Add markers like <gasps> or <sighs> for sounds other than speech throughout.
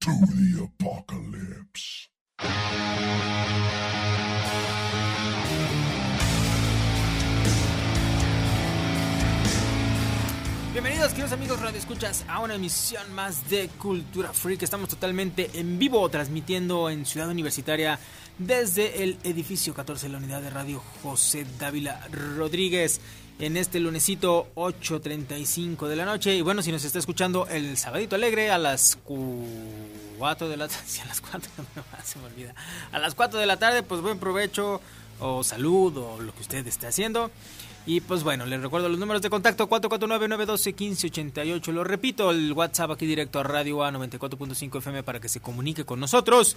to the apocalypse. Bienvenidos, queridos amigos Radio Escuchas, a una emisión más de Cultura Freak. Estamos totalmente en vivo, transmitiendo en Ciudad Universitaria desde el edificio 14 de la unidad de radio José Dávila Rodríguez. En este lunesito 8.35 de la noche. Y bueno, si nos está escuchando el sabadito alegre a las 4 de la tarde. <laughs> a las 4, <laughs> se me olvida. A las 4 de la tarde, pues buen provecho o salud o lo que usted esté haciendo. Y pues bueno, les recuerdo los números de contacto 449-912-1588. Lo repito, el WhatsApp aquí directo a Radio A 94.5 FM para que se comunique con nosotros.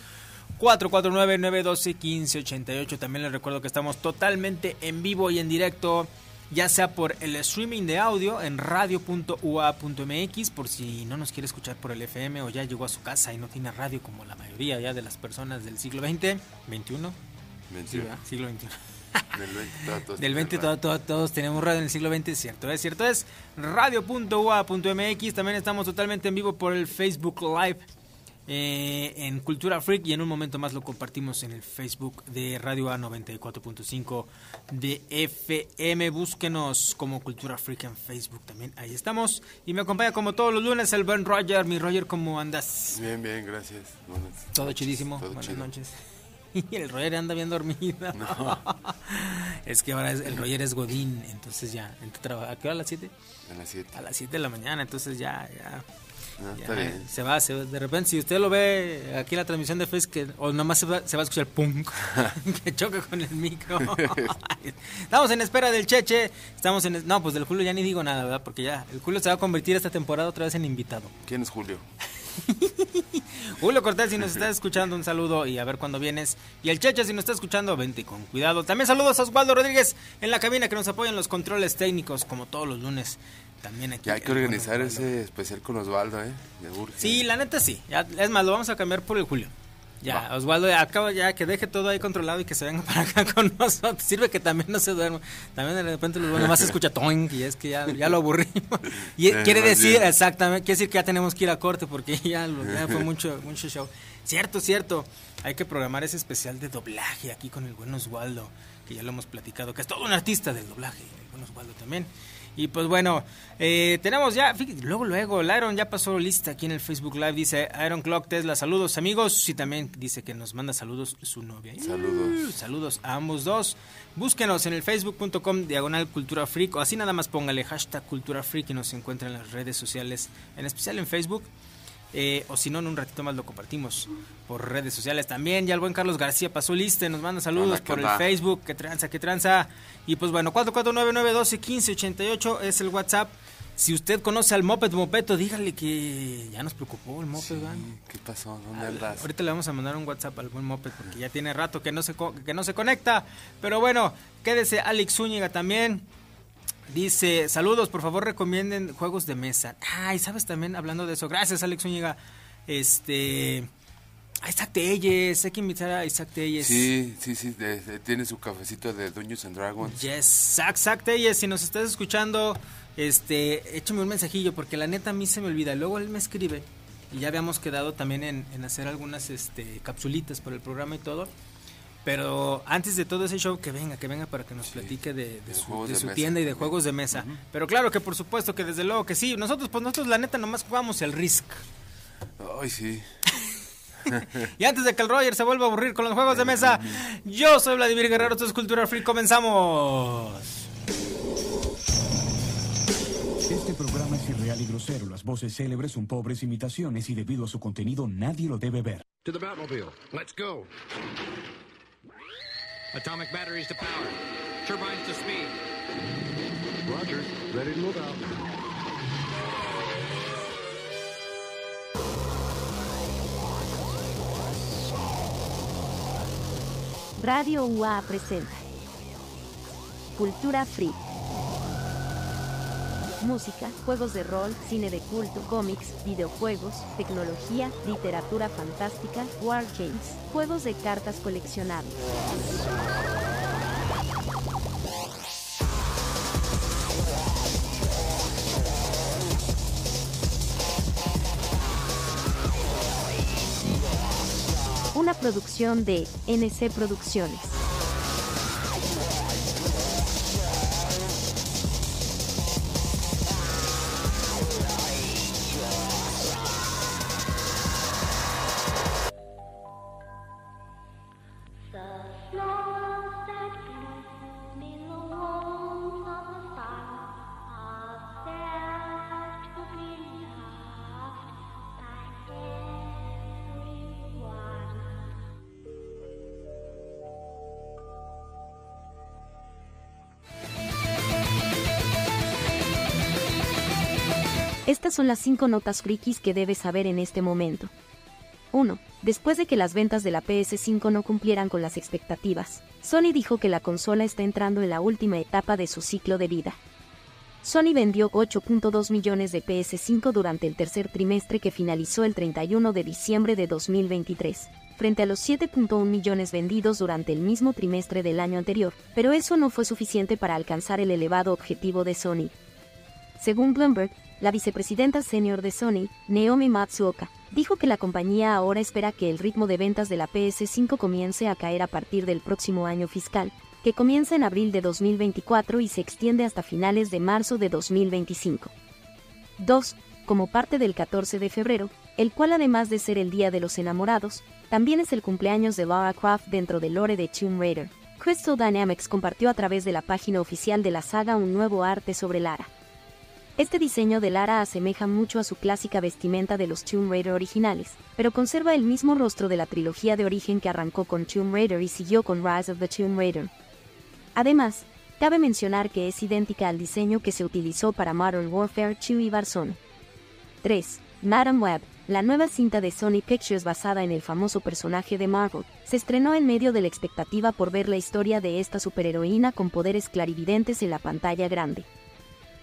449-912-1588. También les recuerdo que estamos totalmente en vivo y en directo, ya sea por el streaming de audio en radio.ua.mx, por si no nos quiere escuchar por el FM o ya llegó a su casa y no tiene radio como la mayoría ya de las personas del siglo XX, 21, 21. siglo XXI. <laughs> Del 20 todo, todo Del 20 todo. todo- todo- todos tenemos radio en el siglo XX, cierto es, cierto es. Radio.ua.mx, también estamos totalmente en vivo por el Facebook Live eh, en Cultura Freak y en un momento más lo compartimos en el Facebook de Radio A 94.5 de FM. Búsquenos como Cultura Freak en Facebook también, ahí estamos. Y me acompaña como todos los lunes el buen Roger. Mi Roger, ¿cómo andas? Bien, bien, gracias. Buenas Todo chidísimo. Todo Buenas chido. noches. <laughs> Y el Roger anda bien dormido. <laughs> es que ahora es- el Roger es Godín, entonces ya. a trabajar. ¿A qué hora a las 7? A las 7. A las 7 de la mañana, entonces ya, ya. Ah, ya está bien. Se va, se va. De repente, si usted lo ve aquí en la transmisión de Facebook, que- o nomás se va, se va a escuchar punk, <laughs> que choca con el micro. estamos en espera del Cheche. Estamos en. No, pues del Julio ya ni digo nada, ¿verdad? Porque ya, el Julio se va a convertir esta temporada otra vez en invitado. ¿Quién es Julio? <laughs> Julio Cortés, si nos estás escuchando, un saludo y a ver cuándo vienes. Y el Cheche, si nos está escuchando, vente con cuidado. También saludos a Osvaldo Rodríguez en la cabina que nos apoya en los controles técnicos, como todos los lunes. También aquí. Ya hay que organizar ese especial con Osvaldo, ¿eh? Urge. Sí, la neta sí. Ya, es más, lo vamos a cambiar por el Julio. Ya, Va. Osvaldo, acaba ya que deje todo ahí controlado y que se venga <laughs> para acá con nosotros. Sirve que también no se duerma. También de repente los nomás se escucha toing y es que ya, ya lo aburrimos. <laughs> Y quiere más decir, bien. exactamente, quiere decir que ya tenemos que ir a corte porque ya, lo- ya fue <laughs> mucho, mucho show. Cierto, cierto. Hay que programar ese especial de doblaje aquí con el buen Osvaldo, que ya lo hemos platicado, que es todo un artista del doblaje, el buen Osvaldo también. Y pues bueno, eh, tenemos ya, fíjate, luego, luego, el Iron ya pasó lista aquí en el Facebook Live, dice Iron Clock Tesla, saludos amigos, y también dice que nos manda saludos su novia. Saludos. Uh, saludos a ambos dos. Búsquenos en el facebook.com diagonal cultura freak, o así nada más póngale hashtag cultura freak y nos encuentra en las redes sociales, en especial en Facebook. Eh, o si no, en un ratito más lo compartimos por redes sociales también. Ya el buen Carlos García pasó lista, y nos manda saludos Hola, ¿qué por el? Facebook. Que tranza, que tranza. Y pues bueno, 449-912-1588 es el WhatsApp. Si usted conoce al Moped Mopeto, dígale que ya nos preocupó el Moped, ¿verdad? ¿Qué pasó? ¿Dónde andas? Ahorita le vamos a mandar un WhatsApp al buen Moped porque ya tiene rato que no se que no se conecta. Pero bueno, quédese Alex Zúñiga también. Dice, saludos, por favor recomienden juegos de mesa. Ay, sabes también, hablando de eso, gracias Alex Zúñiga. Este, a Isaac Telles, hay que invitar a Isaac Telles. Sí, sí, sí. de- de- tiene su cafecito de Dungeons and Dragons. Yes, Zack Telles, si nos estás escuchando, este, échame un mensajillo porque la neta a mí se me olvida. Luego él me escribe y ya habíamos quedado también en, en hacer algunas este, capsulitas para el programa y todo. Pero antes de todo ese show, que venga, que venga para que nos platique de, de De su, juegos de de su mesa tienda y de también. juegos de mesa. Pero claro que por supuesto que desde luego que sí. Nosotros, pues nosotros la neta nomás jugamos el Risk. Ay, sí. <laughs> Y antes de que el Roger se vuelva a aburrir con los juegos de mesa, yo soy Vladimir Guerrero, esto es Cultura Free, comenzamos. Este programa es irreal y grosero. Las voces célebres son pobres imitaciones y debido a su contenido nadie lo debe ver. To the Batmobile. Let's go. Atomic batteries to power. Turbines to speed. Roger. Ready to move out. Radio UA presenta Cultura Free. Música, juegos de rol, cine de culto, cómics, videojuegos, tecnología, literatura fantástica, wargames, juegos de cartas coleccionables. una producción de NC Producciones. Son las 5 notas frikis que debes saber en este momento. 1. Después de que las ventas de la PS5 no cumplieran con las expectativas, Sony dijo que la consola está entrando en la última etapa de su ciclo de vida. Sony vendió 8.2 millones de PS5 durante el tercer trimestre que finalizó el 31 de diciembre de 2023, frente a los 7.1 millones vendidos durante el mismo trimestre del año anterior, pero eso no fue suficiente para alcanzar el elevado objetivo de Sony. Según Bloomberg, la vicepresidenta senior de Sony, Naomi Matsuoka, dijo que la compañía ahora espera que el ritmo de ventas de la PS5 comience a caer a partir del próximo año fiscal, que comienza en abril de 2024 y se extiende hasta finales de marzo de 2025. 2. Como parte del 14 de febrero, el cual además de ser el Día de los Enamorados, también es el cumpleaños de Lara Croft dentro del lore de Tomb Raider. Crystal Dynamics compartió a través de la página oficial de la saga un nuevo arte sobre Lara. Este diseño de Lara asemeja mucho a su clásica vestimenta de los Tomb Raider originales, pero conserva el mismo rostro de la trilogía de origen que arrancó con Tomb Raider y siguió con Rise of the Tomb Raider. Además, cabe mencionar que es idéntica al diseño que se utilizó para Modern Warfare 2 y Warzone. 3. Madam Web, la nueva cinta de Sony Pictures basada en el famoso personaje de Marvel, se estrenó en medio de la expectativa por ver la historia de esta superheroína con poderes clarividentes en la pantalla grande.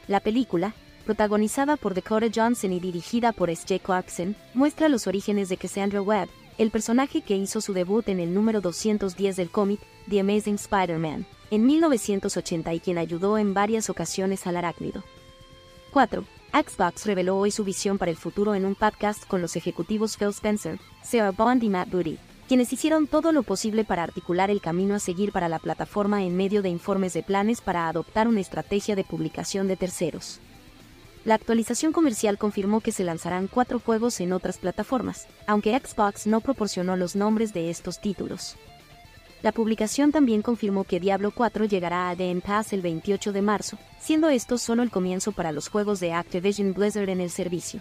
La película, protagonizada por Dakota Johnson y dirigida por S.J. Clarkson, muestra los orígenes de Cassandra Webb, el personaje que hizo su debut en el número 210 del cómic The Amazing Spider-Man, en 1980 y quien ayudó en varias ocasiones al arácnido. 4. Xbox reveló hoy su visión para el futuro en un podcast con los ejecutivos Phil Spencer, Sarah Bond y Matt Booty, quienes hicieron todo lo posible para articular el camino a seguir para la plataforma en medio de informes de planes para adoptar una estrategia de publicación de terceros. La actualización comercial confirmó que se lanzarán cuatro juegos en otras plataformas, aunque Xbox no proporcionó los nombres de estos títulos. La publicación también confirmó que Diablo 4 llegará a Game Pass el 28 de marzo, siendo esto solo el comienzo para los juegos de Activision Blizzard en el servicio.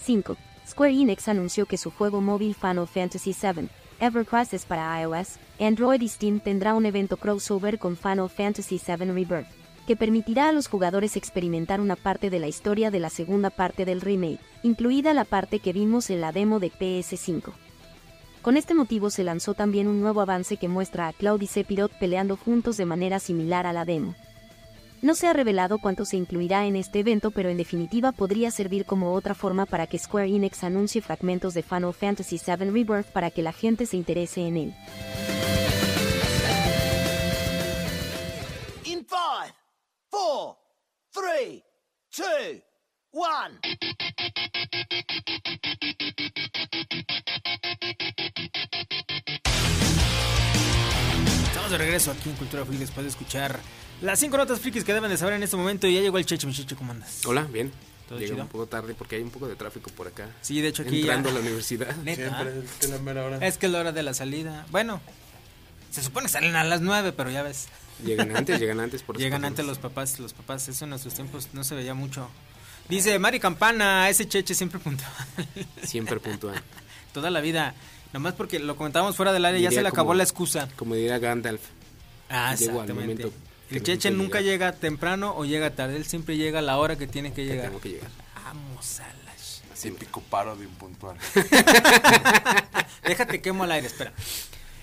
5. Square Enix anunció que su juego móvil Final Fantasy VII, Ever Crisis para iOS, Android y Steam tendrá un evento crossover con Final Fantasy VII Rebirth, que permitirá a los jugadores experimentar una parte de la historia de la segunda parte del remake, incluida la parte que vimos en la demo de PS5. Con este motivo se lanzó también un nuevo avance que muestra a Cloud y Sephiroth peleando juntos de manera similar a la demo. No se ha revelado cuánto se incluirá en este evento, pero en definitiva podría servir como otra forma para que Square Enix anuncie fragmentos de Final Fantasy VII Rebirth para que la gente se interese en él. Four, three, two, one. Estamos de regreso aquí en Cultura Freak después de escuchar las cinco notas frikis que deben de saber en este momento. Y ya llegó el Cheche, mi Cheche, ¿cómo andas? Hola, bien. ¿Todo Llegué chido? un poco tarde porque hay un poco de tráfico por acá. Sí, de hecho aquí Entrando ya- a la universidad. <laughs> Neta. Siempre es que la mera hora. Es que es la hora de la salida. Bueno, se supone que salen a las nueve, pero ya ves. Llegan antes, llegan antes por Llegan antes los papás, los papás, eso en nuestros tiempos no se veía mucho. Dice Mari Campana, ese cheche siempre puntual. Siempre puntual. <laughs> Toda la vida. Nomás porque lo comentábamos fuera del área, ya se le acabó como- la excusa. Como diría Gandalf. Ah, Llego al exactamente. momento El cheche nunca llega temprano o llega tarde, él siempre llega a la hora que tiene que Que llegar. tengo que llegar. Vamos a la sh- Típico paro de impuntual. <laughs> Déjate quemo al aire, espera.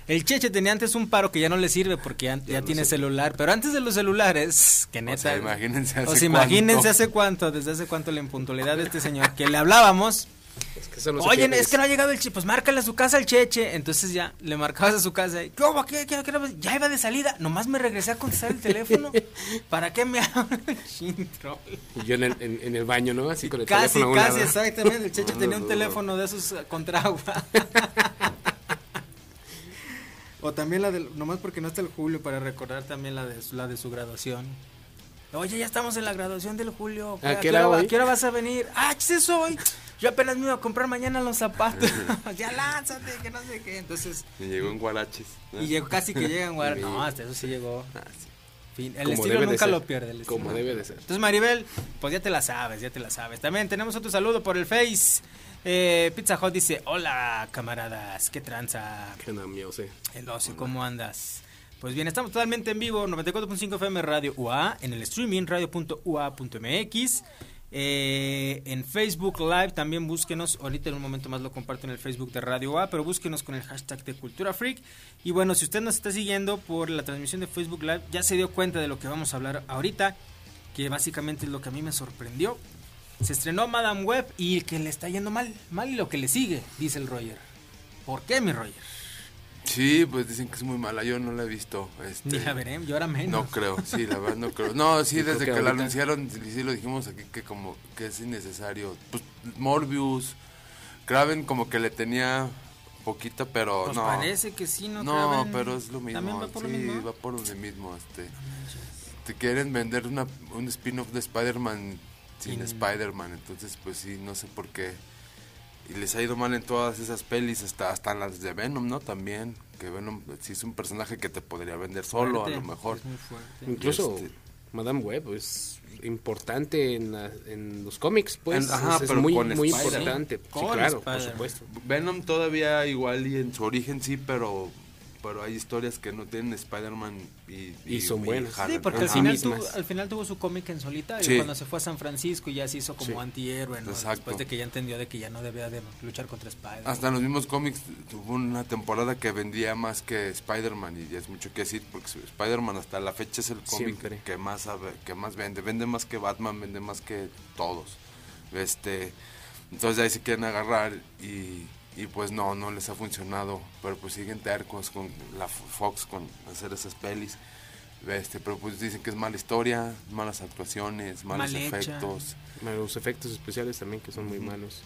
El Cheche tenía antes un paro que ya no le sirve porque ya, tiene sé. celular, pero antes de los celulares, que neta. sea, imagínense o hace sea, imagínense cuánto. hace cuánto, desde hace cuánto la impuntualidad de este señor, que le hablábamos. Es que eso no se Oye, es que no ha llegado el Cheche, pues márcale a su casa al Cheche. Entonces ya le marcabas a su casa y, ¿qué hubo? ¿Qué, qué, qué? Ya iba de salida, nomás me regresé a contestar el teléfono. <laughs> ¿Para qué me hablan? Y yo en el, en, en el baño, ¿no? Así con el Casi, teléfono casi, lado. exactamente. El Cheche <laughs> No, tenía un no. teléfono de esos eh, contra agua. <laughs> O también la del, nomás porque no está el Julio, para recordar también la de, su- la de su graduación. Oye, ya estamos en la graduación del Julio. ¿A ¿A qué hora a qué hora vas a venir? ¡Ah, ¿qué es hoy! Yo apenas me iba a comprar mañana los zapatos. <laughs> ya lánzate, que no sé qué. Entonces, Me llegó en Guaraches. ¿no? y llegó casi que llegan, güey. Sí. No, hasta eso sí llegó. Ah, sí. Fin, el Como estilo debe nunca lo pierde. el estilo. Como debe de ser. Entonces, Maribel, pues ya te la sabes, ya te la sabes. También tenemos otro saludo por el Face. Eh, Pizza Hut dice, hola camaradas, qué tranza. Qué sí. El ocio, ¿cómo andas? Pues bien, estamos totalmente en vivo, 94.5 FM Radio UA, en el streaming radio.ua.mx, eh, en Facebook Live también búsquenos, ahorita en un momento más lo comparto en el Facebook de Radio UA, pero búsquenos con el hashtag de Cultura Freak. Y bueno, si usted nos está siguiendo por la transmisión de Facebook Live, ya se dio cuenta de lo que vamos a hablar ahorita, que básicamente es lo que a mí me sorprendió. Se estrenó Madame Web y que le está yendo mal, mal y lo que le sigue, dice el Roger. ¿Por qué, mi Roger? Sí, pues dicen que es muy mala. Yo no la he visto. Este, Ni la veré, yo ahora menos. No creo, sí, la verdad no creo. No, sí, <laughs> desde que que, la anunciaron, sí, sí lo dijimos aquí que como que es innecesario. Pues Morbius, Kraven como que le tenía poquito, pero Pues no. parece que sí, ¿no? No, Kraven? pero es lo mismo. ¿También va por sí, lo mismo? va por lo mismo. Este, te quieren vender una, un spin-off de Spider-Man sin Spider-Man, entonces pues sí, no sé por qué. Y les ha ido mal en todas esas pelis, hasta, hasta en las de Venom, ¿no? También, que Venom sí es un personaje que te podría vender solo, Fuerte, a lo mejor. es muy fuerte. Incluso Este- Madame Web es importante en, la- en los cómics, pues. En- ajá, es, es pero muy, con muy Spider. importante. Sí, claro, por supuesto. Venom todavía igual y en su origen sí, pero pero hay historias que no tienen Spider-Man y, Y son buenas. Sí, porque al final, tuvo, al final tuvo su cómic en solitario Sí. cuando se fue a San Francisco y ya se hizo como Sí. antihéroe, ¿no? Exacto. Después de que ya entendió de que ya no debía de luchar contra Spider. Hasta en los mismos cómics tuvo una temporada que vendía más que Spider-Man y ya es mucho que decir porque Spider-Man hasta la fecha es el cómic Siempre. que más que más vende, vende más que Batman, vende más que todos. Este, entonces ahí se quieren agarrar y, y pues no, no les ha funcionado, pero pues siguen tercos con la Fo- Fox con hacer esas pelis. Este, pero pues dicen que es mala historia, malas actuaciones, malos Mal efectos. Los efectos especiales también que son muy malos.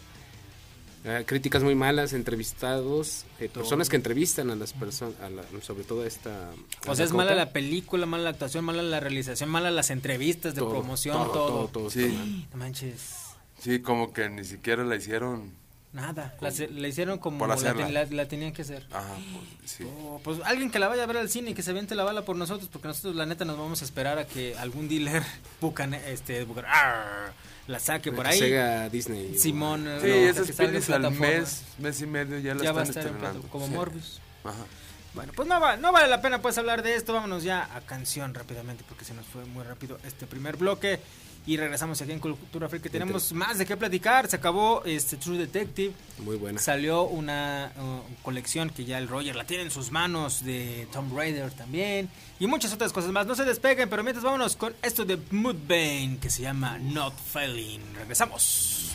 Ah, críticas muy malas, entrevistados, eh, personas que entrevistan a las personas, sobre todo a esta... o sea, es mala la película, mala la actuación, mala la realización, mala las entrevistas de Todo, promoción, todo, todo. todo, todo Sí. mal. No manches. Sí, como que ni siquiera la hicieron. Nada, la, se- la hicieron como la, la- la tenían que hacer. Ajá, pues sí. Oh, pues alguien que la vaya a ver al cine y que se aviente la bala por nosotros, porque nosotros la neta nos vamos a esperar a que algún dealer <laughs> bucan, este, bucan- arr, la saque por ahí. Sega Disney. Simón, Sí, no, esas pelis al mes, mes y medio ya la ya va a están estar estrenando. como Sí. Morbius. Ajá. Bueno, pues no, va- no vale la pena pues hablar de esto, vámonos ya a canción rápidamente porque se nos fue muy rápido este primer bloque y regresamos aquí en Cultura Freak que tenemos más de qué platicar, se acabó este True Detective, Muy buena. salió una uh, colección que ya el Roger la tiene en sus manos de Tomb Raider también y muchas otras cosas más, no se despeguen, pero mientras vámonos con esto de Moodbane que se llama Not Failing, regresamos.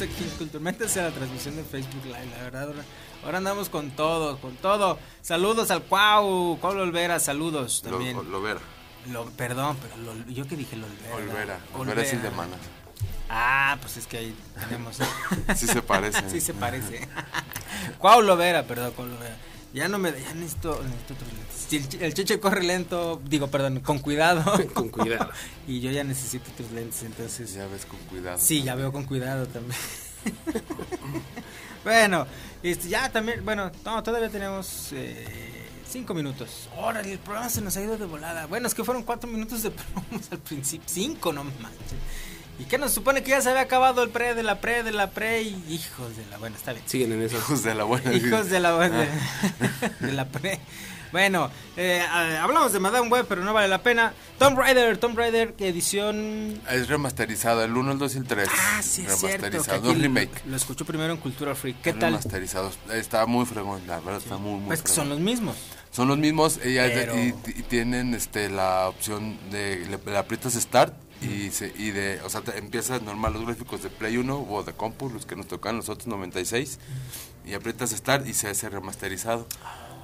Estamos aquí en Cultura. Métese a la transmisión de Facebook Live, la verdad. Ahora, ahora andamos con todo, con todo. Saludos al Cuau, Cuau Olvera, saludos también. lo vera. Lo- perdón, pero lo- yo que dije lo Olvera. Olvera. Olvera es el de mana. Ah, pues es que ahí tenemos. <laughs> Sí se parece. <laughs> sí se parece. <laughs> Cuau Lovera, perdón, Cuau Lovera. Ya no me. Ya necesito, necesito otros lentes. Si el, el cheche corre lento, digo, perdón, con cuidado. <laughs> Con cuidado. y yo ya necesito otros lentes, entonces. Ya ves con cuidado. Sí, ya veo con cuidado también. <laughs> bueno, este, ya también, bueno, no, todavía tenemos eh, cinco minutos. Órale, el programa se nos ha ido de volada. Bueno, es que fueron cuatro minutos de <laughs> promos al principio, cinco, no manches. ¿Y qué nos supone que ya se había acabado el pre de la pre de la pre? Y hijos de la, bueno, está bien. Siguen en eso. Hijos de la buena. Hijos de la, de, Ah. <laughs> de la pre. Bueno, eh, ah, hablamos de Madame Web, pero no vale la pena. Tomb Raider, Tomb Raider, edición Es remasterizado, el 1, el 2 y el 3. Ah, sí, es cierto. que Remasterizado, es remake. Lo, lo escuchó primero en Cultura Freak. ¿Qué tal? Remasterizado. Está muy fregón, la verdad está muy, muy Pues que son los mismos. Son los mismos ella es de- Pero- y, y tienen este la opción de le, le aprietas start y se, y de o sea te- empiezas normal los gráficos de Play 1 o de compu los que nos tocan los otros 96 y aprietas start y se hace remasterizado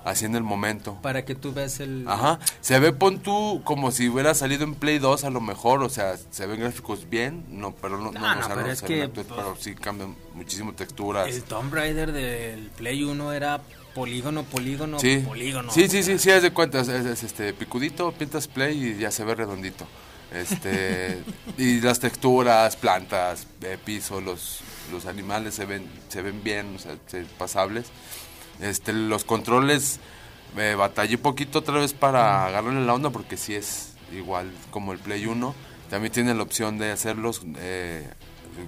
así en el momento Para que tú veas el. Ajá, se ve pon tú como si hubiera salido en Play 2 a lo mejor, o sea, se ven gráficos bien, no, pero no, no, No, no, pero no es que, ven actuales, pero sí cambian muchísimo texturas. El Tomb Raider del Play 1 era polígono, polígono, Sí. polígono. Sí, sí, sí, sí, haz de cuenta, es, es, este picudito, pintas play y ya se ve redondito. Este, y las texturas, plantas, eh, piso, los, los animales se ven, se ven bien, o sea, se- pasables. Este, los controles, eh, batallé poquito otra vez para agarrarle la onda porque sí es igual como el Play 1. También tiene la opción de hacerlos eh,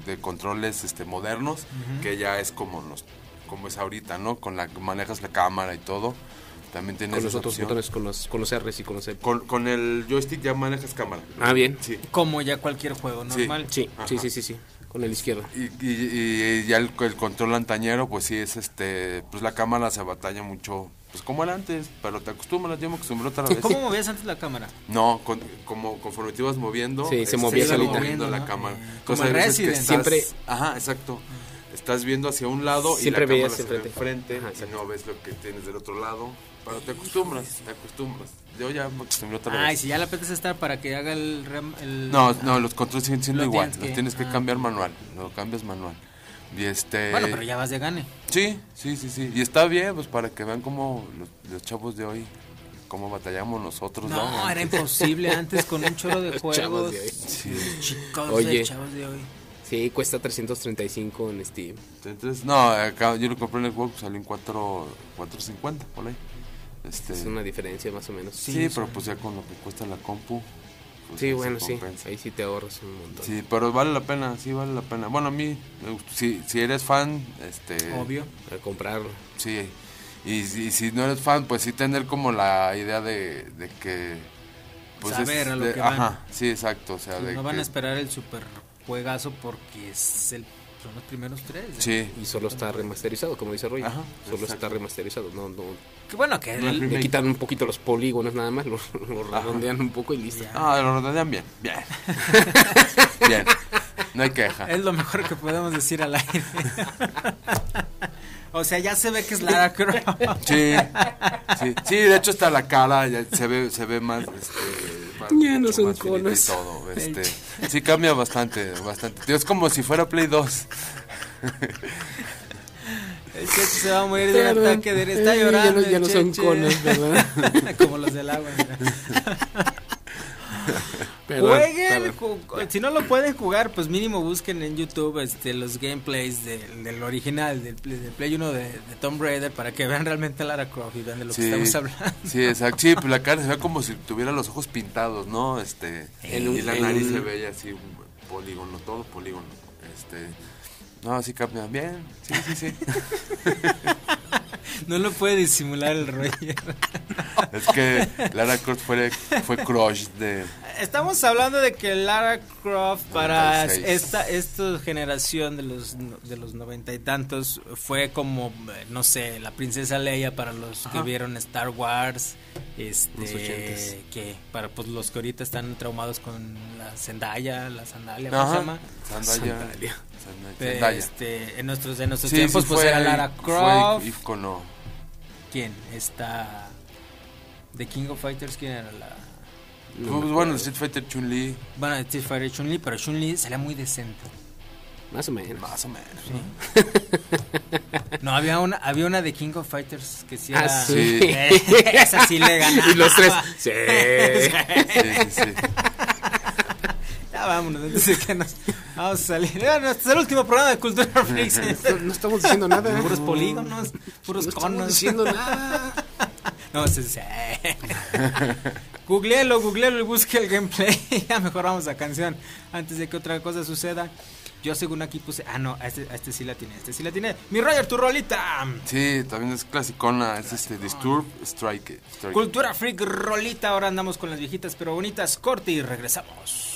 de controles este, modernos, Ujú. que ya es como los como es ahorita, ¿no? Con la que manejas la cámara y todo. También tienes Con los otros opción. botones, con los, con los R's y con los E. Con, con el joystick ya manejas cámara. Ah, bien. Sí. Como ya cualquier juego normal. Sí, sí, sí, sí, sí. Con el izquierdo. Y, y- y ya el, el control antañero, pues sí es este, pues la cámara se batalla mucho, pues como era antes, pero te acostumbras, yo me acostumbré otra vez. ¿Cómo movías antes la cámara? No, con- como conforme te ibas moviendo, Sí, se este, movía solita. moviendo la ¿no? cámara. Eh, Entonces, como que Resident. estás- Siempre- Ajá, exacto. Estás viendo hacia un lado Siempre y la cámara se ve enfrente. Ajá, y no ves lo que tienes del otro lado. Pero te acostumbras, te acostumbras. Yo ya me acostumbré otra Ay, vez. si ya la apetece estar para que haga el. rem- el No, no, los controles siguen siendo Lo igual. tienes los que- tienes que ah. cambiar manual. Lo cambias manual. Y este... Bueno, pero ya vas de gane. Sí, sí, sí, sí. Y está bien, pues para que vean cómo los, los chavos de hoy, cómo batallamos nosotros. No, ¿no? era imposible <laughs> antes con un choro de juegos. chavos de hoy. Sí. Chicos Oye. de chavos de hoy. Sí, cuesta 335 en Steam. Entonces, no, acá yo lo compré en el juego, salió en 4, 4.50 por ahí. Este, Es una diferencia más o menos. sí, Sí, pero pues ya con lo que cuesta la compu. pues Sí, bueno, sí. Ahí sí te ahorras un montón. Sí, pero vale la pena, sí vale la pena. Bueno, a mí, si, si eres fan, este... Obvio. A comprarlo. Sí, y, si- y si no eres fan, pues sí tener como la idea de, de que... Pues Saber es a lo de- que van. Ajá, sí, exacto. O sea, de No van que- a esperar el super juegazo porque es el, son los primeros tres. Sí, Y solo está remasterizado, como dice Roy. Ajá, solo exacto. está remasterizado. No, no, Que bueno, que No el- le quitan un poquito los polígonos nada más, lo, <laughs> lo redondean un poco y listo. Ya. Ah, lo rodean bien, bien. <laughs> bien, no hay queja. es lo mejor que podemos decir al aire. <laughs> o sea, ya se ve que es Lara Croft. <laughs> Sí, sí, sí, de hecho hasta la cara ya se ve, se ve más, este, más- Ya no son más finita y conos. todo, este, sí cambia bastante, bastante. Es como si fuera Play 2. El Cheche se va a morir de un ataque de está Eh, llorando. Ya no, ya no son conos, ¿verdad? <laughs> Como los del agua. mira. <laughs> Perdón, Jueguen, ju- si no lo pueden jugar, pues mínimo busquen en YouTube este, los gameplays del, del original, del, Play- del Play 1 de, de Tomb Raider, para que vean realmente a Lara Croft y vean de lo que Sí, estamos hablando. sí, exacto. Sí, pues la cara se ve como si tuviera los ojos pintados, ¿no? Este, En un- y la nariz se veía así, un polígono, todo polígono. Este, no, sí cambia bien, sí, sí, sí. <laughs> <laughs> No lo puede disimular el Roger. es que Lara Croft fue, fue crush de... Estamos hablando de que Lara Croft para 96. esta esta generación de los de los noventa y tantos fue como eh, no sé la princesa Leia para los que vieron Star Wars este que para pues los que ahorita están traumados con la Zendaya la sandalia ¿cómo se llama? Zendaya. Sandalia. Zendaya. Este, en nuestros, en nuestros Sí, tiempos, sí, pues fue- era Lara fue Croft. ícono. ¿Quién? Está. The King of Fighters, ¿quién era la.? Pues, bueno, Street Fighter Chun-Li. Bueno, Street Fighter Chun-Li, pero Chun-Li salía muy decente. Más o menos. Más o menos. <laughs> No, había una, había una de King of Fighters que sí Ah, era. sí. <laughs> Esa sí le <laughs> ganaba. Y los tres, sí. Sí, sí, sí. Ya vámonos, antes de <laughs> que nos vamos a salir. Bueno, este es el último programa de Cultura <laughs> Freaks. No, no estamos diciendo nada. Puros polígonos, puros No estamos conos. diciendo nada. <laughs> No, sí, sí. Googleelo, googleelo y busque el gameplay. ya mejor vamos a canción antes de que otra cosa suceda. Yo según aquí puse. Ah, no, a este, a este sí la tiene. a Este sí la tiene. Mi Roger, tu rolita. Sí, también es clasicona. Es este Disturb Strike. Strike. Cultura Freak rolita. Ahora andamos con las viejitas pero bonitas. Corte y regresamos.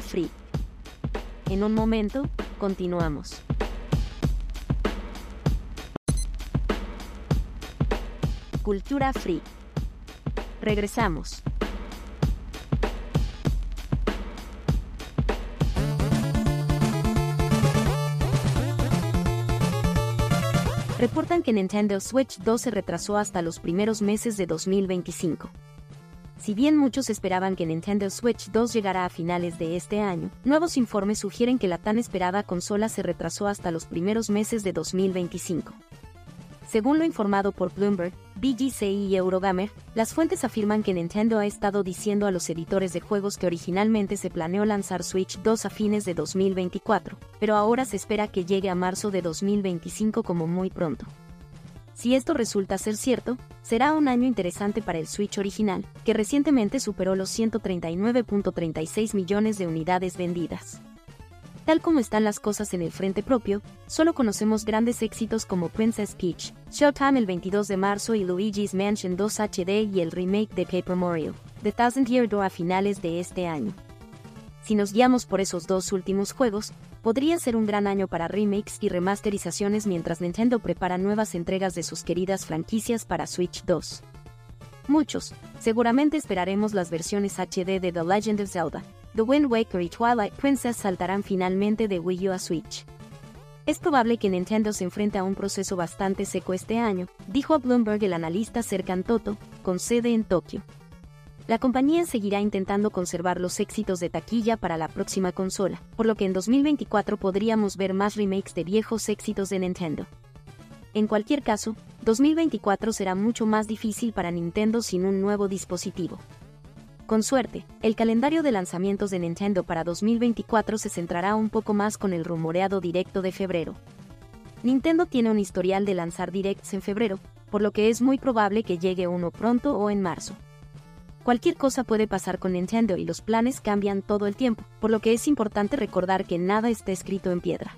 Free. En un momento, continuamos. Cultura Free. Regresamos. Reportan que Nintendo Switch 2 se retrasó hasta los primeros meses de 2025. Si bien muchos esperaban que Nintendo Switch 2 llegara a finales de este año, nuevos informes sugieren que la tan esperada consola se retrasó hasta los primeros meses de 2025. Según lo informado por Bloomberg, BGC y Eurogamer, las fuentes afirman que Nintendo ha estado diciendo a los editores de juegos que originalmente se planeó lanzar Switch 2 a fines de 2024, pero ahora se espera que llegue a marzo de 2025 como muy pronto. Si esto resulta ser cierto, será un año interesante para el Switch original, que recientemente superó los 139.36 millones de unidades vendidas. Tal como están las cosas en el frente propio, solo conocemos grandes éxitos como Princess Peach, Showtime el 22 de marzo y Luigi's Mansion 2 HD y el remake de Paper Mario, The Thousand Year Door a finales de este año. Si nos guiamos por esos dos últimos juegos, podría ser un gran año para remakes y remasterizaciones mientras Nintendo prepara nuevas entregas de sus queridas franquicias para Switch 2. Muchos, seguramente esperaremos las versiones HD de The Legend of Zelda, The Wind Waker y Twilight Princess saltarán finalmente de Wii U a Switch. Es probable que Nintendo se enfrente a un proceso bastante seco este año, dijo a Bloomberg el analista Serkan Toto, con sede en Tokio. La compañía seguirá intentando conservar los éxitos de taquilla para la próxima consola, por lo que en 2024 podríamos ver más remakes de viejos éxitos de Nintendo. En cualquier caso, 2024 será mucho más difícil para Nintendo sin un nuevo dispositivo. Con suerte, el calendario de lanzamientos de Nintendo para 2024 se centrará un poco más con el rumoreado directo de febrero. Nintendo tiene un historial de lanzar directs en febrero, por lo que es muy probable que llegue uno pronto o en marzo. Cualquier cosa puede pasar con Nintendo y los planes cambian todo el tiempo, por lo que es importante recordar que nada está escrito en piedra.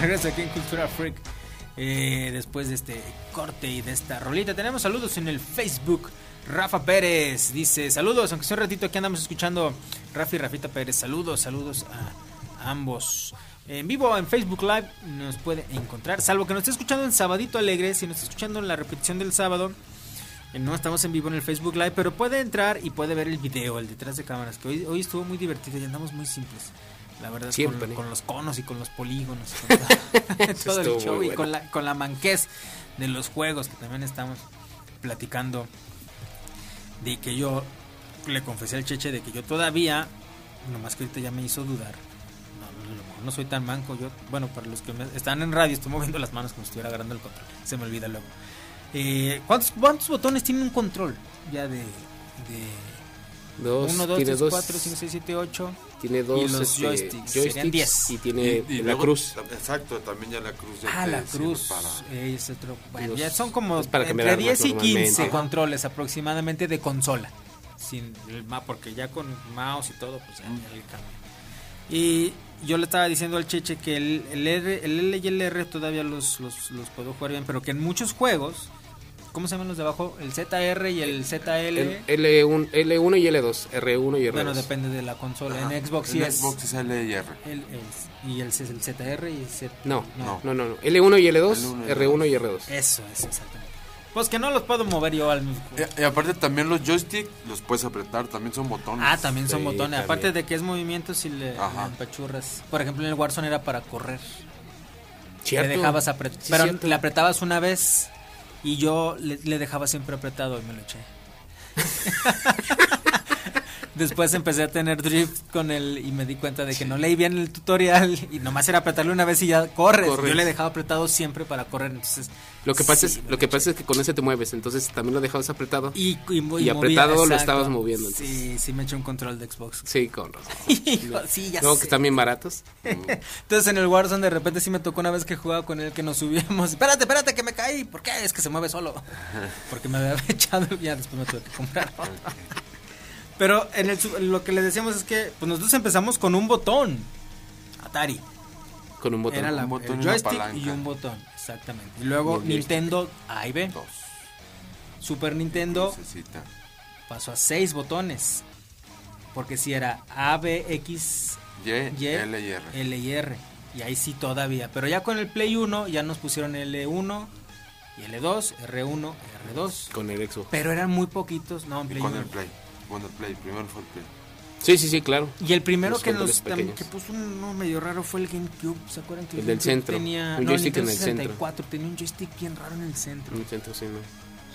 Regreso aquí en Cultura Freak. Eh, después de este corte y de esta rolita, tenemos saludos en el Facebook. Rafa Pérez dice: Saludos, aunque sea un ratito aquí andamos escuchando Rafa y Rafita Pérez. Saludos, saludos a ambos. En vivo en Facebook Live nos puede encontrar, salvo que nos esté escuchando en Sabadito Alegre. Si nos está escuchando en la repetición del sábado, eh, no estamos en vivo en el Facebook Live, pero puede entrar y puede ver el video, el detrás de cámaras, que hoy, hoy estuvo muy divertido y andamos muy simples. La verdad es Siempre. con, con los conos y con los polígonos, con <laughs> todo, el show y con la, con la manquez de los juegos que también estamos platicando. De que yo le confesé al Cheche de que yo todavía, nomás que ahorita ya me hizo dudar. No, no soy tan manco. Yo, bueno, para los que me- están en radio, estoy moviendo las manos como si estuviera agarrando el control. Se me olvida luego. Eh, ¿cuántos, cuántos botones tiene un control? Ya de. de Dos, 1, 2, tiene 3, dos, 4, 5, 6, 7, 8. tiene dos y los este, joysticks, serían 10. y tiene Y- y la luego- cruz. Exacto, también ya la cruz. ya Ah, la cruz. Para, eh, es otro- bueno, Los- ya son como es para entre armas 10 y 15 normalmente. controles aproximadamente de consola. Sin el porque ya con mouse y todo, pues ya, ya le cambia. Y yo le estaba diciendo al Cheche que el, el, R, el L y el R todavía los, los, los puedo jugar bien, pero que en muchos juegos, ¿cómo se llaman los de abajo? El ZR y el ZL. El L1, L1 y L2, R1 y R2. bueno, depende de la consola. Ajá. En Xbox En sí es. Xbox es L y R. el- el- y el, es el ZR y Z. No, No. no, no, no. L1 y L2, L1 y R1 y R2. Eso es, exactamente. Pues que no los puedo mover yo al mismo Y, y aparte también los joysticks los puedes apretar, también son botones. Ah, también son Sí, botones. también. Aparte de que es movimiento, si le, le empachurras. Por ejemplo, en el Warzone era para correr. ¿Cierto? Le dejabas apretar. Sí, pero cierto. le apretabas una vez y yo le, le dejaba siempre apretado y me lo eché. <laughs> Después empecé a tener drift con él y me di cuenta de que no leí bien el tutorial y nomás era apretarle una vez y ya corres. Corres. Yo le dejaba apretado siempre para correr, entonces Lo que pasa sí, es lo que pasa es que con ese te mueves, entonces también lo dejabas apretado. y, y, Y movía, apretado lo estabas moviendo, entonces. Sí, sí me eché un control de Xbox. Sí, con razón. <laughs> Hijo, sí, ya Luego sé. que están bien baratos. <laughs> Entonces en el Warzone de repente sí me tocó una vez que jugaba con él que nos subíamos. Espérate, espérate que me caí. ¿Por qué? Es que se mueve solo. Porque me había <laughs> echado y ya después me tuve que comprar. Pero en el, lo que le decíamos es que pues nosotros empezamos con un botón. Atari. Con un botón. Era la, Un botón el y una joystick y palanca. un botón. Exactamente. Y luego Y. Nintendo A y B. Dos. Super Nintendo Necesita. pasó a seis botones. Porque si era A, B, X, Y, Y, L y R. L y R. Y ahí sí todavía. Pero ya con el Play 1 ya nos pusieron L1 y L2, R1, R2. Con el Xbox. Pero eran muy poquitos. No, en Y Play con 1. el Play. El Play. Primero fue el Play. Sí, sí, sí, claro. Y el primero Los que que puso uno medio raro fue el GameCube. ¿Se acuerdan que El del GameCube centro. Tenía, Un no, joystick en el centro. 64 tenía un joystick bien raro en el centro. En el centro, sí, no.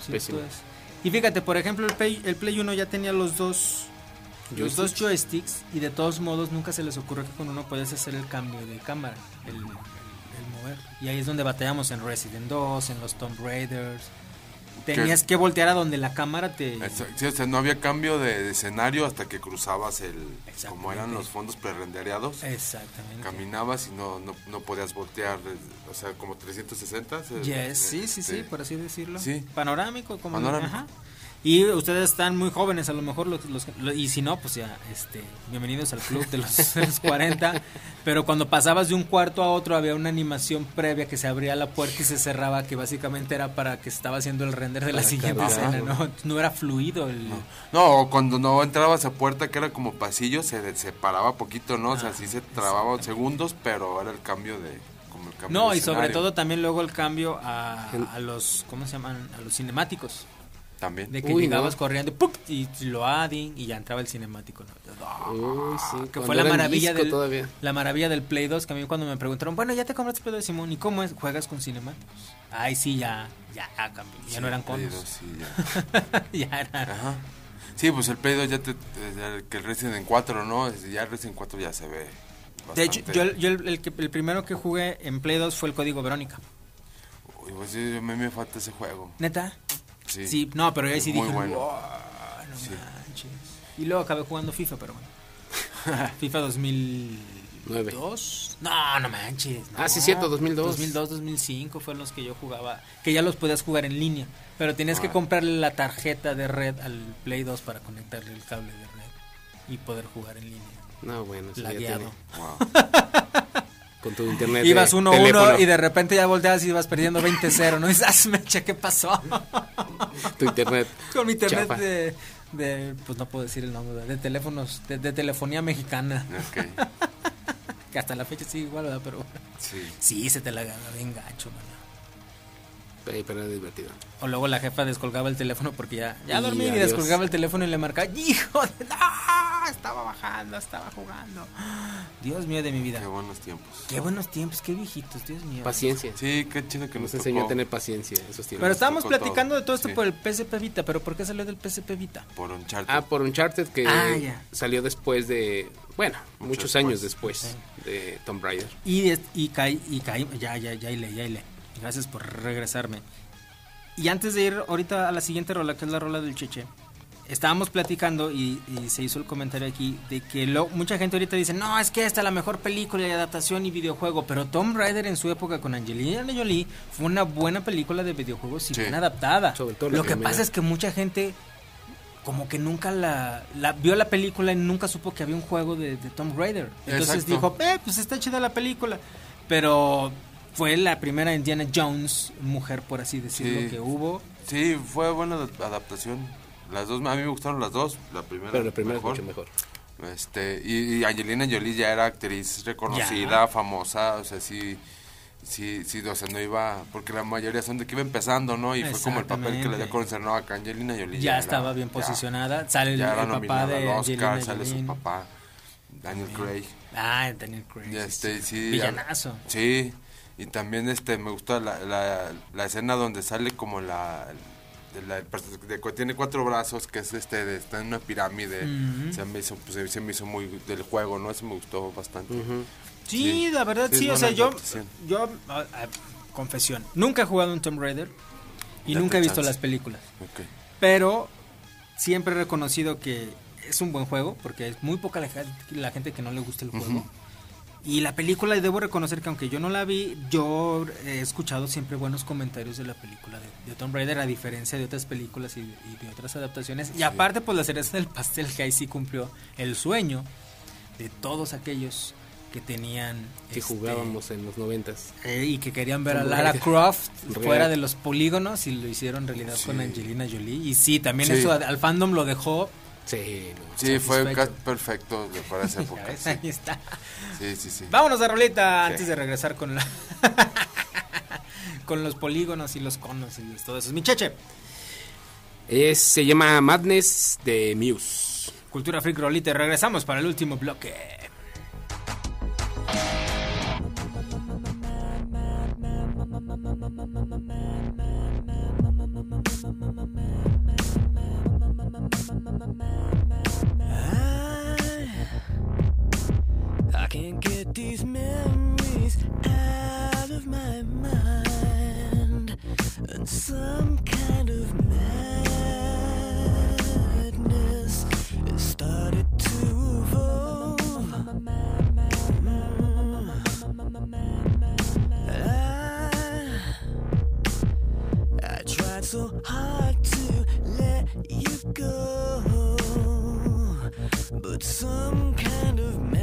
Cierto Pésimo. es. Y fíjate, por ejemplo, el Play, el Play 1 ya tenía los dos los dos Joysticks. joysticks y de todos modos nunca se les ocurrió que con uno podías hacer el cambio de cámara, el, el- el mover. Y ahí es donde batallamos en Resident 2, en los Tomb Raiders. Tenías que voltear a donde la cámara te... Sí, o sea, no había cambio de, de escenario hasta que cruzabas el... Como eran los fondos prerendereados. Exactamente. Caminabas y no, no, no podías voltear, eh, o sea, como 360. se- Yes, eh, sí, sí, sí, este, por así decirlo. Sí. Panorámico, como Panorámico. ajá. Y ustedes están muy jóvenes, a lo mejor, los, los- lo- y si no, pues ya, este, bienvenidos al club de los, de los 40. Pero cuando pasabas de un cuarto a otro, había una animación previa que se abría la puerta y se cerraba, que básicamente era para que estaba haciendo el render de la Para siguiente escena, ¿no? No era fluido el... No, o cuando no entrabas a puerta que era como pasillo, se separaba poquito, ¿no? O sea, sí se trababa segundos, pero era el cambio de... Como el cambio No, de y sobre todo también luego el cambio a, a los, ¿cómo se llaman? A los cinemáticos. También. De que Uy, llegabas no. corriendo ¡puc! y lo adding y ya entraba el cinemático. ¿no? Uy, sí. que fue la maravilla del todavía. la maravilla del Play 2 que a mí cuando me preguntaron, "Bueno, ya te compraste el Play 2 Simón, ¿y cómo es? Juegas con cinemáticos." Ay, sí, ya ya cambió. Ya Sí, no eran conos. 2, sí, ya. <laughs> ya eran. Ajá. Sí, pues el Play 2 ya te... ya que el Resident 4, ¿no? Ya el Resident 4 ya se ve De hecho, bastante- yo, el- yo el, el que- el primero que jugué en Play 2 fue el código Verónica. Uy, pues sí, a mí me falta ese juego. ¿Neta? Sí. Sí, no, pero ahí sí dije, bueno. "Wow, no Sí. manches". Y luego acabé jugando FIFA, pero bueno. <laughs> FIFA 2002. No, no manches. no. Ah, sí, cierto, 2002. 2002, 2005 fueron los que yo jugaba. Que ya los podías jugar en línea. Pero tenías que Ah. comprarle la tarjeta de red al Play 2 para conectarle el cable de red y poder jugar en línea. No, bueno, eso ya tiene. <laughs> Wow. Con tu internet. Ibas de 1-1 teléfono. y de repente ya volteabas y ibas perdiendo 20-0. ¿No? <laughs> Y dices, "Ah, mecha, ¿qué pasó? Tu internet. Con mi internet chafa. de, de, pues no puedo decir el nombre, de teléfonos, de, de telefonía mexicana. Ok. <laughs> Que hasta la fecha sigue igual, ¿verdad? Pero Sí. sí, se te la gana bien gacho, mano. Pero era divertido. O luego la jefa descolgaba el teléfono porque ya, ya Y dormí y adiós. descolgaba el teléfono y le marcaba, ¡hijo de no! Estaba bajando, estaba jugando. <gasps> Dios mío de mi vida. Qué buenos tiempos. Qué buenos tiempos, qué viejitos, Dios mío. Paciencia. Sí, qué chido que nos, Nos enseñó a tener paciencia esos tiempos. Pero estábamos todo. platicando de todo esto Sí. por el PSP Vita, pero ¿por qué salió del PSP Vita? por Uncharted. Ah, por Uncharted que Ah, ya. salió después de, bueno, Mucho muchos después. años después de Tomb Raider. Y, y caí, y caí, ya, ya, ya, ile, ya, ile. Gracias por regresarme. Y antes de ir ahorita a la siguiente rola, que es la rola del Cheche, estábamos platicando y, y se hizo el comentario aquí de que lo, mucha gente ahorita dice, no, es que esta es la mejor película de adaptación y videojuego, pero Tomb Raider en su época con Angelina Jolie fue una buena película de videojuegos y Sí. bien adaptada. Sobre todo lo que primera. pasa es que mucha gente como que nunca la, la- vio la película y nunca supo que había un juego de, de Tomb Raider. Entonces Exacto. dijo, eh, pues está chida la película. Pero fue la primera Indiana Jones, mujer por así decirlo, Sí. que hubo. Sí, fue buena adap- adaptación. Las dos, a mí me gustaron las dos. La primera, Pero la primera mejor. es mucho mejor. Este, y, y Angelina Jolie ya era actriz reconocida, famosa, o sea, sí, sí, sí, o sea, no iba, porque la mayoría son de que iba empezando, ¿no? Y fue como el papel que le dio a conocer, no, acá Angelina Jolie Ya estaba bien ya- posicionada. Sale el, ya era el papá nominada de al Angelina Oscar, sale su papá, Daniel Craig. Ah, Daniel Craig. Y este, sí, Villanazo. Sí, y también este me gusta la, la, la escena donde sale como la la- perso- de tiene cuatro brazos, que es este, de- está en una pirámide. Ujú. se, me hizo, pues, se me hizo muy del juego, ¿no? Eso me gustó bastante. Sí, la verdad sí, es o sea, yo, yo, ah, ah, confesión, nunca he jugado un Tomb Raider y Date nunca he visto chance. las películas, Ok. pero siempre he reconocido que es un buen juego porque es muy poca la, la gente que no le gusta el juego. Ujú. Y la película, debo reconocer que aunque yo no la vi, yo he escuchado siempre buenos comentarios de la película de, de Tomb Raider, a diferencia de otras películas y, y de otras adaptaciones. Y aparte, pues la cereza del pastel que ahí sí cumplió el sueño de todos aquellos que tenían... Que este, jugábamos en los noventas. eh, y que querían ver a Lara Raider. Croft Real. fuera de los polígonos y lo hicieron realidad con Sí. Angelina Jolie. Y sí, también Sí. eso al fandom lo dejó. Sí. Sí, fue Satisfecho. ca- perfecto para esa época. ves, ahí está. Sí, sí, sí. Vámonos a roleta Sí. antes de regresar con la <laughs> con los polígonos y los conos y todo eso. Mi cheche, Es, se llama Madness de Muse. Cultura Freak Rolita. y Regresamos para el último bloque. So hard to let you go. But some kind of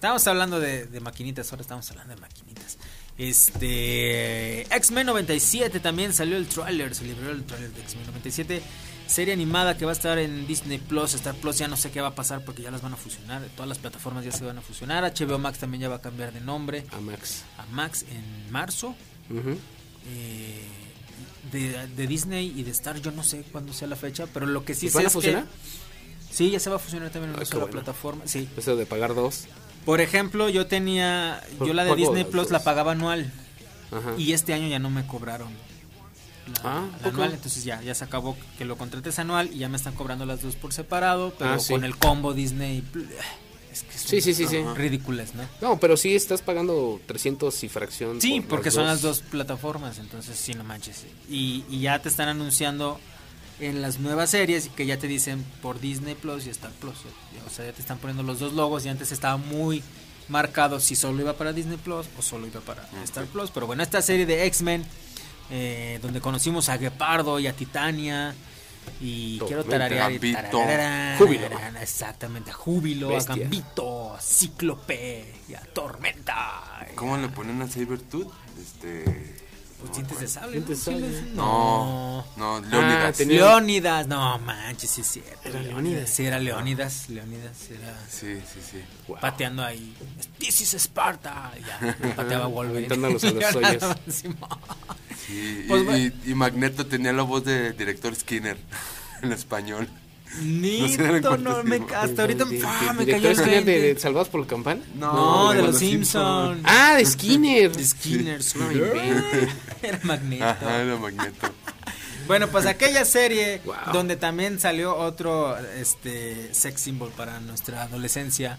estábamos hablando de, de maquinitas, ahora estamos hablando de maquinitas. Este. X-Men 97 también salió el tráiler, se liberó el tráiler de X-Men 97. Serie animada que va a estar en Disney Plus, Star Plus, ya no sé qué va a pasar porque ya las van a fusionar. Todas las plataformas ya se van a fusionar. HBO Max también ya va a cambiar de nombre A Max. a Max en marzo. Eh, de, de Disney y de Star, yo no sé cuándo sea la fecha, pero lo que sí ¿Y sé van a es que- fusionar? Sí, ya se va a fusionar también en Ah, una sola bueno. plataforma. Sí. Eso de pagar dos. Por ejemplo, yo tenía, yo la de Disney Plus la pagaba anual Ajá. y este año ya no me cobraron la, Ah, anual, entonces ya, ya se acabó que lo contrates anual y ya me están cobrando las dos por separado, pero Ah, sí. con el combo Disney <sighs> es que Sí, sí, sí, sí. ridículas, ¿no? No, pero sí estás pagando 300 y fracción. Sí, por porque son las dos plataformas, entonces sí, no manches. Y, y ya te están anunciando en las nuevas series que ya te dicen por Disney Plus y Star Plus. O sea, ya te están poniendo los dos logos y antes estaba muy marcado si solo iba para Disney Plus o solo iba para Star Plus. Pero bueno, esta serie de X-Men, eh, donde conocimos a Gepardo y a Titania. Y quiero Tormenta, tararear y Júbilo. Exactamente, a Júbilo, Bestia. a Gambito, a Cíclope y a Tormenta. ¿Cómo le ponen a Sabertooth? Este. Pues dientes de sable. Dientes de ¿no? sable. No, No. no, Leónidas. tenía- Leónidas, no manches, sí es cierto. Era Leónidas. Sí, era Leónidas. Leónidas era Sí, sí, sí. Wow. pateando ahí. This is Sparta. y Ya, pateaba <laughs> Wolverine. Aventándolos a los <laughs> hoyos. Simón. Sí, y- Pues, y, y Magneto tenía la voz de director Skinner <laughs> en español. Nito, no, me, hasta ahorita De- de- ah, me cayó el de, 20. de Salvados por la Campana. No, de, los los Simpsons. Simpson. Ah, de Skinner. De Skinner. Sí. <laughs> Era Magneto. Ajá, era Magneto. Bueno, pues aquella serie <laughs> Wow. donde también salió otro este sex symbol para nuestra adolescencia,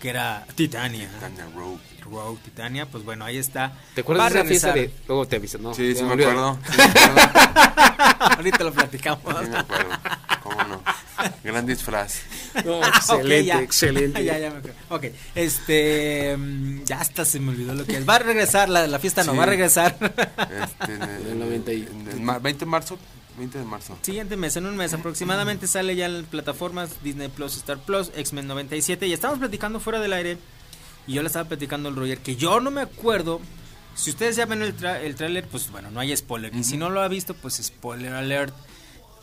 que era Titania. Tanya Rowe. Rogue Titania, pues bueno, ahí está. ¿Te acuerdas Va de esa fiesta de.? regresar. Luego te aviso, ¿no? Sí, sí me acuerdo. <laughs> Sí me acuerdo. Ahorita lo platicamos. Sí me acuerdo. ¿Cómo no? Gran disfraz. <laughs> No, excelente, ya. excelente. <laughs> ya, ya me acuerdo. Ok, este. mm, Ya hasta se me olvidó lo que es. Va a regresar, la, la fiesta no Sí. va a regresar. Este, en el, El 90 y- en el ma- 20 de marzo. 20 de marzo. Siguiente mes, en un mes aproximadamente <clears throat> sale ya en plataformas Disney Plus, Star Plus, X-Men 97. Y estamos platicando fuera del aire. Y yo le estaba platicando al Roger que yo no me acuerdo. Si ustedes ya ven el, tra- el tráiler, pues bueno, no hay spoiler. Y si no lo ha visto, pues spoiler alert.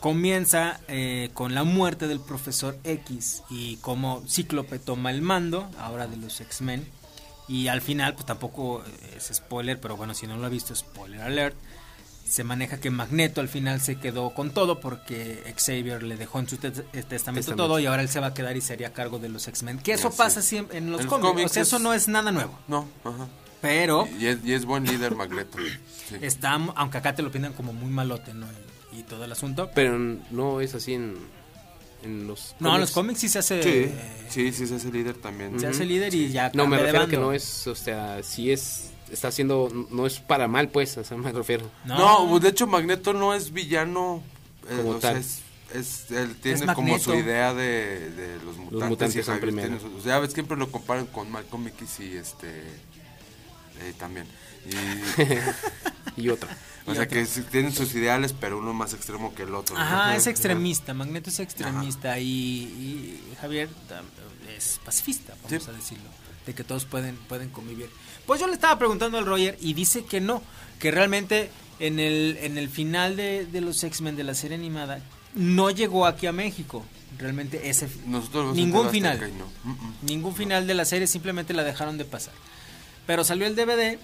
Comienza eh, con la muerte del profesor X y cómo Cíclope toma el mando, ahora de los X-Men. Y al final, pues tampoco es spoiler, pero bueno, si no lo ha visto, spoiler alert. Se maneja que Magneto al final se quedó con todo porque Xavier le dejó en su te- testamento, Testamento. todo y ahora él se va a quedar y sería a cargo de los X-Men. Que eso Sí. pasa siempre en los En los cómics, cómics o sea, eso es- no es nada nuevo. No, ajá. Pero Y es, y es buen líder Magneto. Sí. está, aunque acá te lo pintan como muy malote, ¿no? Y, y todo el asunto. Pero no es así en, en los. No, en los cómics sí se hace... Sí, eh, sí, sí, se hace líder también. Se hace líder y ya No, me refiero que no es, o sea, si es, está haciendo, no es para mal, pues, o sea, me refiero. No, de hecho Magneto no es villano. eh, Como o sea, tal. es, es- él tiene Es como su idea de, de los mutantes. mutantes y son primero. su- o sea, ves, siempre lo comparan con Malcolm X y este. eh, también. Y, <laughs> Y otra. <laughs> o sea, que tienen sus ideales, pero uno más extremo que el otro. ¿no? Ajá, es extremista, Magneto es extremista y, y Javier es pacifista, vamos Sí. a decirlo, de que todos pueden, pueden convivir. Pues yo le estaba preguntando al Roger y dice que no, que realmente en el, en el final de, de los X-Men de la serie animada no llegó aquí a México. Realmente ese Nosotros ningún final. No. Ningún final de la serie, simplemente la dejaron de pasar. Pero salió el DVD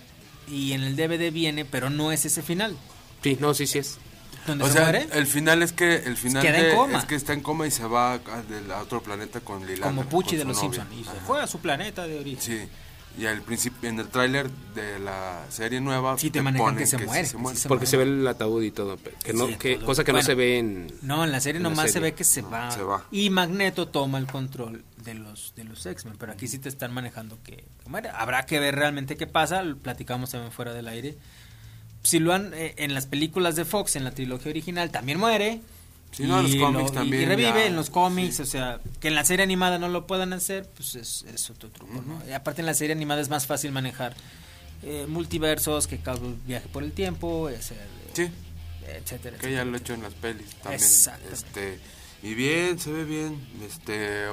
y en el DVD viene, pero no es ese final. Sí, no, sí, sí es. Donde O se sea, muere. el final es que el final queda en de- coma. es que está en coma y se va a, otro planeta con Lilandra. como Pucci de los. Simpsons. Y se fue a su planeta de origen. Sí. Y al principio en el tráiler de la serie nueva Sí, te manejan ponen que se muere, que sí se Porque se ve el ataúd y todo, pero que no, Sí, que, todo. cosa que Bueno. no se ve en... No, en la serie En la nomás se ve que se, No, va, se va. Y Magneto toma el control de los de los X-Men. Pero aquí sí te están manejando que, que muere. Habrá que ver realmente qué pasa. Lo platicamos también fuera del aire. Si lo han eh, en las películas de Fox, en la trilogía original, también muere. Sí, no, los Y cómics y- también Y revive ya, en los cómics. sí. O sea, que en la serie animada no lo puedan hacer, pues es, es otro truco, ¿no? Y aparte en la serie animada es más fácil manejar eh, multiversos, que causa viaje por el tiempo, ese, Sí, etcétera. que ya lo he hecho en las pelis también. Exacto. Este, Y bien, se ve bien. Este,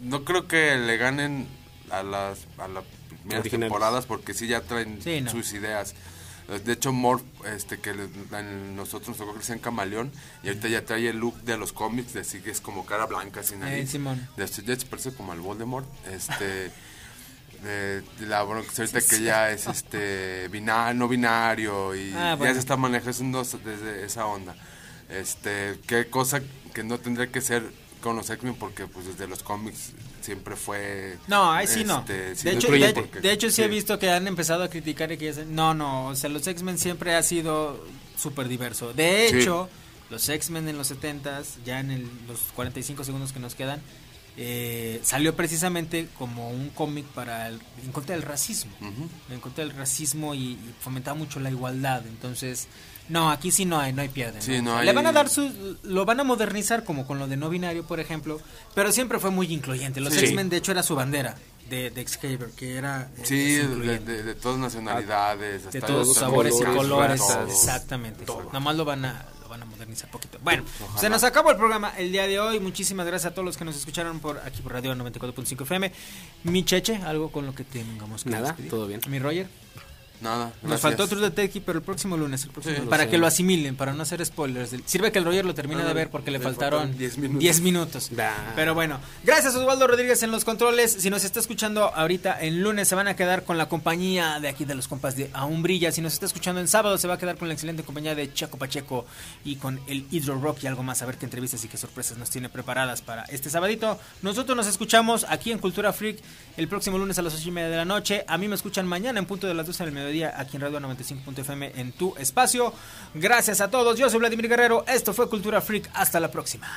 no creo que le ganen a las a las primeras temporadas porque sí ya traen Sí, no. sus ideas. De hecho, Morph, este, que nosotros nos tocó crecer en Camaleón, y ahorita ya trae el look de los cómics, de así que es como cara blanca, sin nariz. Eh, Simón. De hecho, se parece como al Voldemort. Este, <laughs> de, de la bronca, ahorita que ya es este binario, no binario, y Ah, ya bueno. se está manejando desde esa onda. Este, qué cosa que no tendría que ser con los X-Men porque pues desde los cómics siempre fue No, ahí sí no. este, De hecho, incluyen de, porque- de hecho sí, he visto que han empezado a criticar y que dicen, no, no, o sea, los X-Men siempre ha sido súper diverso. De Sí. hecho, los X-Men en los 70s, ya en el- los 45 segundos que nos quedan, eh, salió precisamente como un cómic para el, en contra del racismo. En contra del racismo y, y fomentaba mucho la igualdad. Entonces, no, aquí sí no hay, no hay pierde. Sí, ¿no? no O sea, hay- Le van a dar su, lo van a modernizar como con lo de no binario, por ejemplo, pero siempre fue muy incluyente. Los Sí. X-Men, de hecho, era su bandera de, de Xavier, que era eh, Sí, de, incluyente. de- de todas nacionalidades. de hasta todos los sabores y colores, exactamente. Todo. Nada más lo van a lo van a modernizar poquito. Bueno, Ojalá. se nos acabó el programa el día de hoy. Muchísimas gracias a todos los que nos escucharon por aquí por Radio 94.5 FM. Mi Cheche, algo con lo que tengamos que Nada, despedir? todo bien. Mi Roger. Nada, Nos faltó True Detective, pero el próximo lunes, el próximo Sí. lunes, para Sí. que lo asimilen, para no hacer spoilers. Sirve que el Roger lo termine Ah, de ver porque le le faltaron faltaron 10 10 minutos. Pero bueno, gracias Osvaldo Rodríguez en los controles. Si nos está escuchando ahorita en lunes, se van a quedar con la compañía de aquí de los compas de Aún Brilla. Si nos está escuchando en sábado, se va a quedar con la excelente compañía de Chaco Pacheco y con el Hydro Rock y algo más. A ver qué entrevistas y qué sorpresas nos tiene preparadas para este sabadito. Nosotros nos escuchamos aquí en Cultura Freak el próximo lunes a las 8 y media de la noche. A mí me escuchan mañana en punto de las 12 del mediodía aquí en Radio 95.fm en tu espacio. Gracias a todos. Yo soy Vladimir Guerrero. Esto fue Cultura Freak. Hasta la próxima.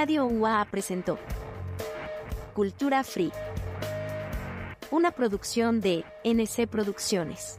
Radio UA presentó Cultura Free. Una producción de NC Producciones.